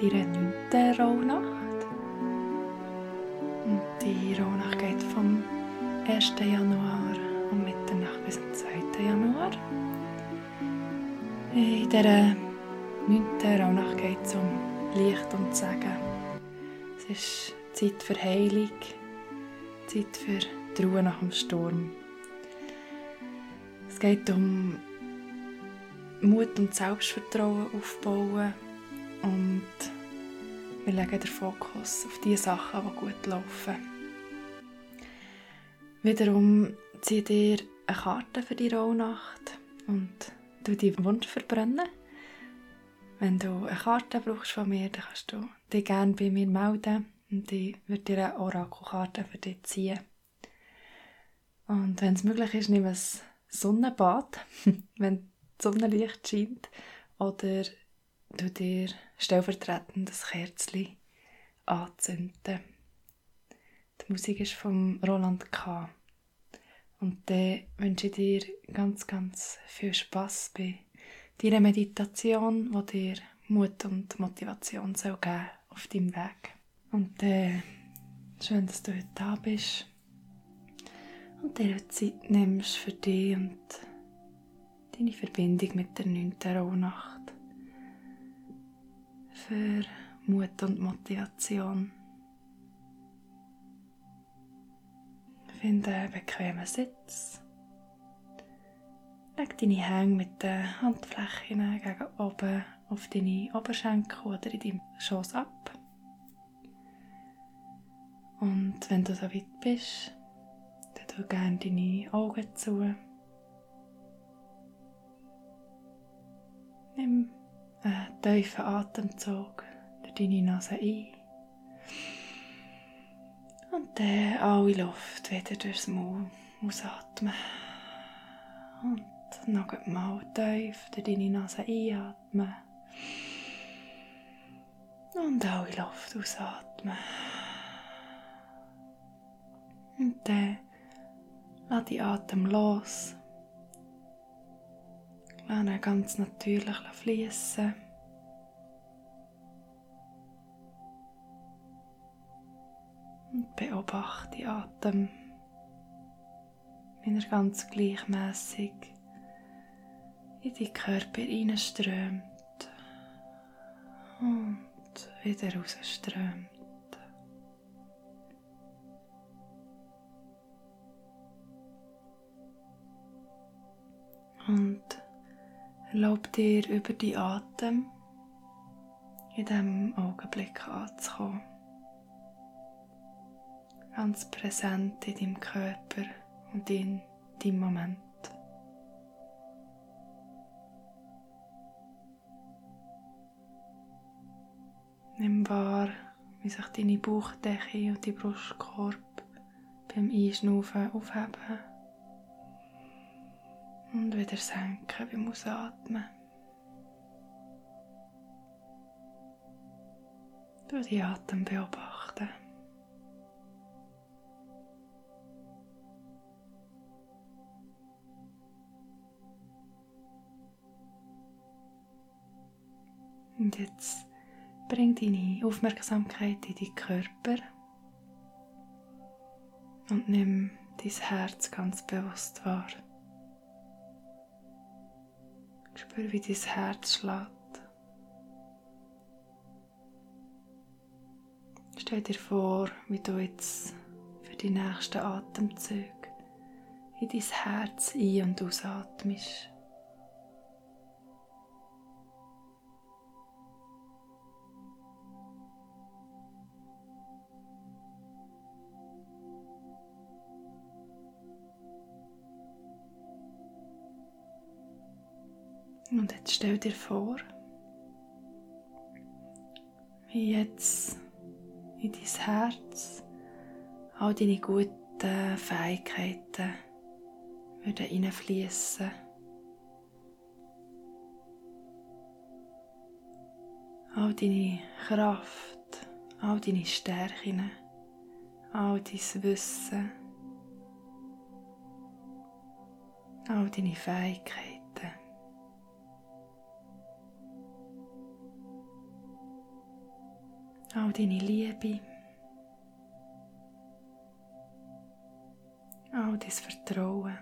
deiner neunten Rauhnacht. Und die Rauhnacht geht vom 1. Januar um Mitternacht bis zum 2. Januar. In dieser neunten Rauhnacht geht es um Licht und Segen. Es ist Zeit für Heilung, Zeit für die Ruhe nach dem Sturm. Es geht um Mut und Selbstvertrauen aufbauen und wir legen den Fokus auf die Sachen, die gut laufen. Wiederum zieh dir eine Karte für die Rauhnacht und du deinen Wunsch verbrennen. Wenn du eine Karte brauchst von mir, dann kannst du dich gerne bei mir melden und ich würde dir eine Orakelkarte für dich ziehen. Und wenn es möglich ist, nimm ein Sonnenbad, wenn Sonnenlicht scheint, oder du dir stellvertretend das Kerzchen anzünden. Die Musik ist von Roland K. Und dann wünsche ich dir ganz, ganz viel Spaß bei deiner Meditation, die dir Mut und Motivation soll geben auf deinem Weg. Und äh, schön, dass du heute da bist und dir Zeit nimmst für dich und deine Verbindung mit der 9. Rauhnacht. Für Mut und Motivation. Finde einen bequemen Sitz. Leg deine Hänge mit den Handflächen gegen oben auf deine Oberschenkel oder in deinem Schoß ab. Und wenn du so weit bist, dann tu gerne deine Augen zu. Nimm einen tiefen Atemzug durch deine Nase ein. Und dann alle Luft wieder durchs Maul ausatmen. Und noch mal tief durch deine Nase einatmen. Und alle Luft ausatmen. Und dann lass die Atem los. Ihn ganz natürlich fließen. Und beobachte den Atem, wie er ganz gleichmäßig in die Körper hineinströmt und wieder rausströmt. Und erlaub dir über die Atem in diesem Augenblick anzukommen ganz präsent in deinem Körper und in deinem Moment. Nimm wahr, wie sich deine Bauchdecke und dein Brustkorb beim Einschnaufen aufheben und wieder senken beim Ausatmen. Du die Atem beobachten. Und jetzt bring deine Aufmerksamkeit in deinen Körper und nimm dein Herz ganz bewusst wahr. Spür, wie dein Herz schlägt. Stell dir vor, wie du jetzt für die nächsten Atemzüge in dein Herz ein- und ausatmest. Und jetzt stell dir vor, wie jetzt in dein Herz all deine guten Fähigkeiten würden hineinfließen. All deine Kraft, all deine Stärken, all dein Wissen, all deine Fähigkeiten. All deine Liebe, all dein Vertrauen.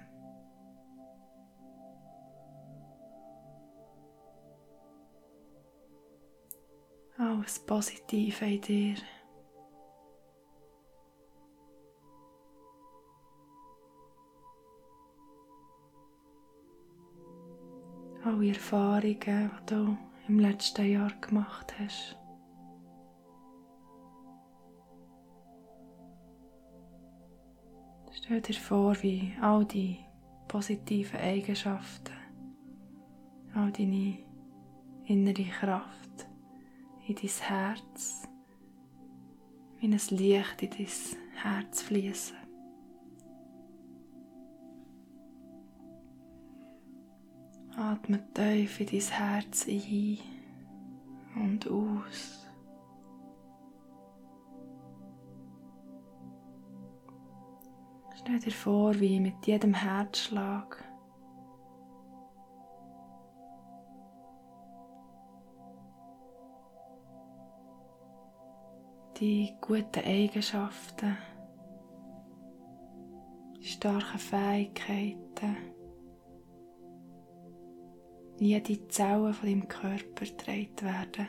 Alles Positive in dir. Alle Erfahrungen, die du im letzten Jahr gemacht hast. Stell dir vor, wie all die positiven Eigenschaften, all deine innere Kraft in dein Herz, wie ein Licht in dein Herz fließen. Atme tief in dein Herz ein und aus. Stell dir vor, wie mit jedem Herzschlag die guten Eigenschaften, die starken Fähigkeiten, jede Zelle von deinem Körper gedreht werden.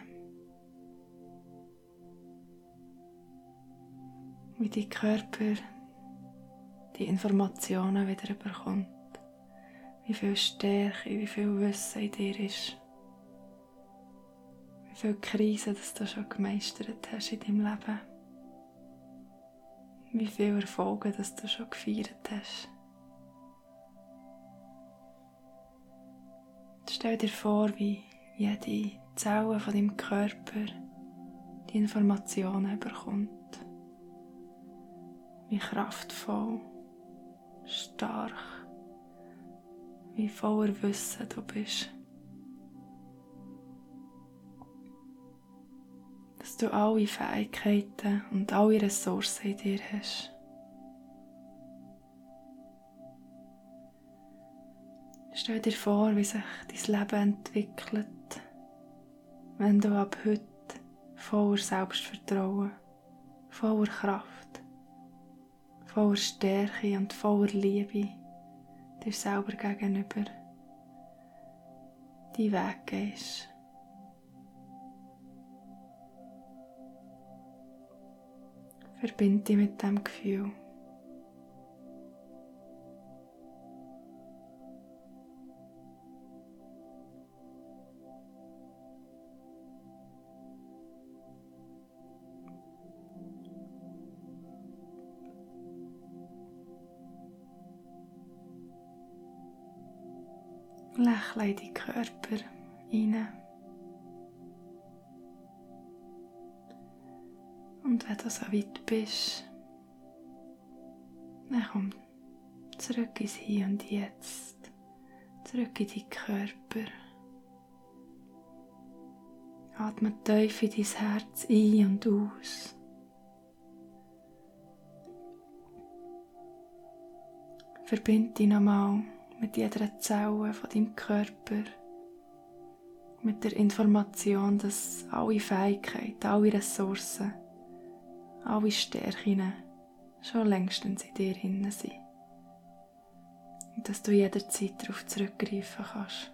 Wie dein Körper die Informationen wieder bekommt. Wie viel Stärke, wie viel Wissen in dir ist. Wie viele Krisen dass du schon gemeistert hast in deinem Leben. Wie viele Erfolge dass du schon gefeiert hast. Stell dir vor, wie jede Zelle von deinem Körper die Informationen bekommt. Wie kraftvoll, stark, wie voller Wissen du bist. Dass du alle Fähigkeiten und alle Ressourcen in dir hast. Stell dir vor, wie sich dein Leben entwickelt, wenn du ab heute voller Selbstvertrauen, voller Kraft, voller Stärke und voller Liebe dir selber gegenüber die Weg gehst. Verbinde dich mit dem Gefühl. Lächle in deinen Körper rein. Und wenn du so weit bist, dann komm zurück ins Hier und Jetzt, zurück in deinen Körper. Atme tief in dein Herz ein und aus. Verbind dich nochmal mit jeder Zelle von deinem Körper, mit der Information, dass alle Fähigkeiten, alle Ressourcen, alle Stärken schon längstens in dir drin sind. Und dass du jederzeit darauf zurückgreifen kannst.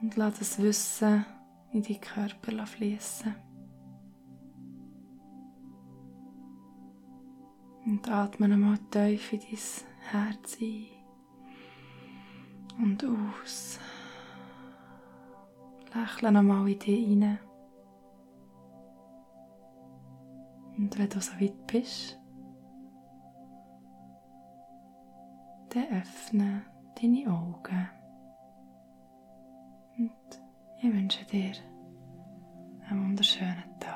Und lass das Wissen in deinen Körper fließen. Und atme nochmal tief in dein Herz ein und aus. Lächle nochmal in dich rein. Und wenn du so weit bist, dann öffne deine Augen. Und ich wünsche dir einen wunderschönen Tag.